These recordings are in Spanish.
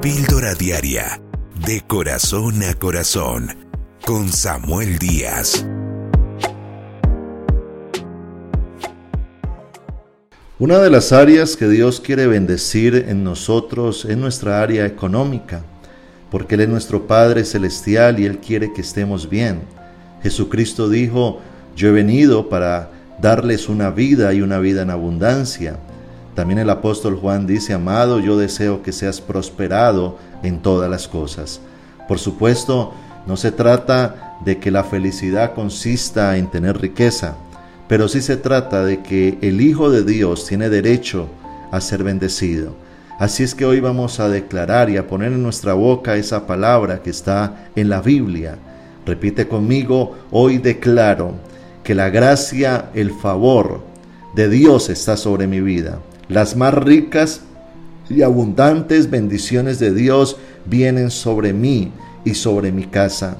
Píldora Diaria, de corazón a corazón, con Samuel Díaz. Una de las áreas que Dios quiere bendecir en nosotros es nuestra área económica, porque Él es nuestro Padre Celestial y Él quiere que estemos bien. Jesucristo dijo, yo he venido para darles una vida y una vida en abundancia. También el apóstol Juan dice, amado, yo deseo que seas prosperado en todas las cosas. Por supuesto, no se trata de que la felicidad consista en tener riqueza, pero sí se trata de que el Hijo de Dios tiene derecho a ser bendecido. Así es que hoy vamos a declarar y a poner en nuestra boca esa palabra que está en la Biblia. Repite conmigo, hoy declaro que la gracia, el favor de Dios está sobre mi vida. Las más ricas y abundantes bendiciones de Dios vienen sobre mí y sobre mi casa.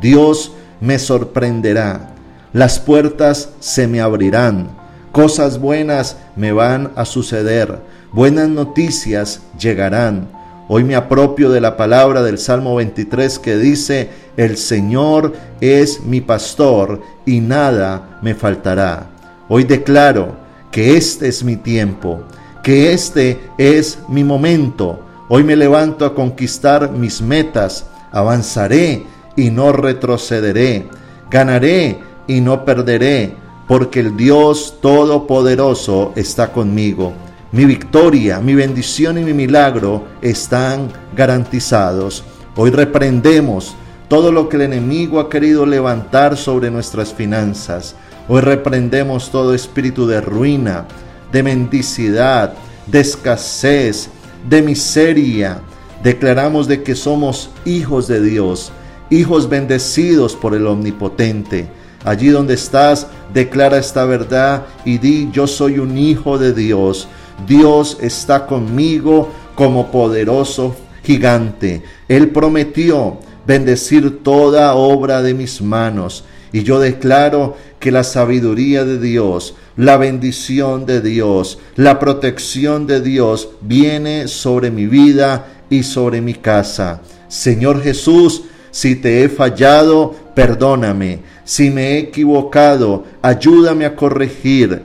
Dios me sorprenderá las puertas se me abrirán, cosas buenas me van a suceder, buenas noticias llegarán. Hoy me apropio de la palabra del Salmo 23 que dice, el Señor es mi pastor y nada me faltará. Hoy declaro que este es mi tiempo, que este es mi momento. Hoy me levanto a conquistar mis metas, avanzaré y no retrocederé, ganaré y no perderé, porque el Dios Todopoderoso está conmigo. Mi victoria, mi bendición y mi milagro están garantizados. Hoy reprendemos todo lo que el enemigo ha querido levantar sobre nuestras finanzas. Hoy reprendemos todo espíritu de ruina, de mendicidad, de escasez, de miseria. Declaramos de que somos hijos de Dios, hijos bendecidos por el Omnipotente Allí donde estás, declara esta verdad y di, yo soy un hijo de Dios. Dios está conmigo como poderoso gigante. Él prometió bendecir toda obra de mis manos. Y yo declaro que la sabiduría de Dios, la bendición de Dios, la protección de Dios viene sobre mi vida y sobre mi casa. Señor Jesús, si te he fallado, perdóname. Si me he equivocado, ayúdame a corregir.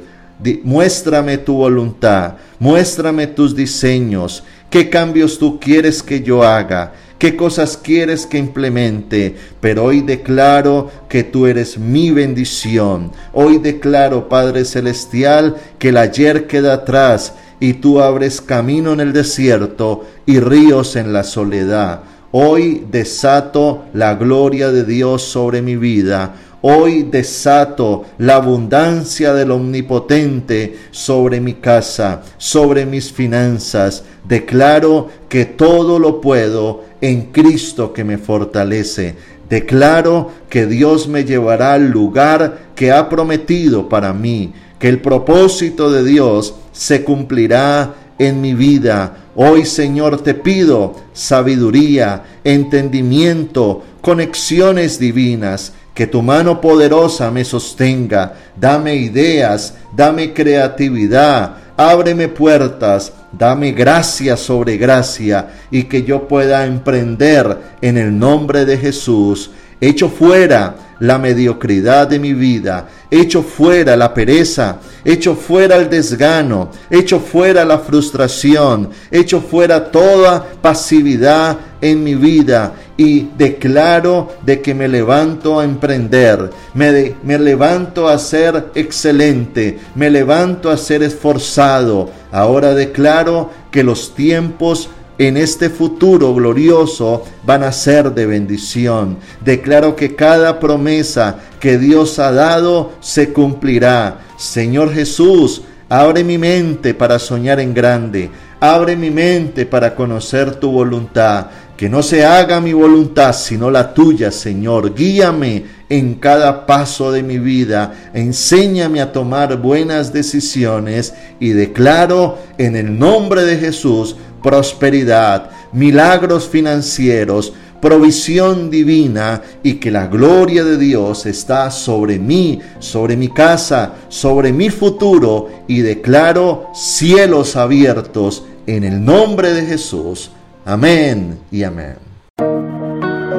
muéstrame tu voluntad, muéstrame tus diseños. ¿Qué cambios tú quieres que yo haga? ¿Qué cosas quieres que implemente? Pero hoy declaro que tú eres mi bendición. Hoy declaro, Padre Celestial, que el ayer queda atrás y tú abres camino en el desierto y ríos en la soledad. Hoy desato la gloria de Dios sobre mi vida. Hoy desato la abundancia del Omnipotente sobre mi casa, sobre mis finanzas. Declaro que todo lo puedo en Cristo que me fortalece. Declaro que Dios me llevará al lugar que ha prometido para mí, que el propósito de Dios se cumplirá en mi vida Hoy, Señor, te pido sabiduría, entendimiento, conexiones divinas, que tu mano poderosa me sostenga. Dame ideas, dame creatividad, ábreme puertas, dame gracia sobre gracia y que yo pueda emprender en el nombre de Jesús. Echo fuera la mediocridad de mi vida, echo fuera la pereza, echo fuera el desgano, echo fuera la frustración, echo fuera toda pasividad en mi vida. Y declaro de que me levanto a emprender, me, me levanto a ser excelente, me levanto a ser esforzado. Ahora declaro que los tiempos en este futuro glorioso van a ser de bendición. Declaro que cada promesa que Dios ha dado se cumplirá. Señor Jesús, abre mi mente para soñar en grande. Abre mi mente para conocer tu voluntad. Que no se haga mi voluntad sino la tuya, Señor. Guíame en cada paso de mi vida. Enséñame a tomar buenas decisiones y declaro en el nombre de Jesús prosperidad, milagros financieros, provisión divina y que la gloria de Dios está sobre mí, sobre mi casa, sobre mi futuro y declaro cielos abiertos en el nombre de Jesús. Amén y amén.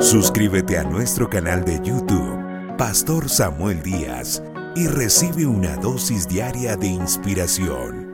Suscríbete a nuestro canal de YouTube, Pastor Samuel Díaz, y recibe una dosis diaria de inspiración.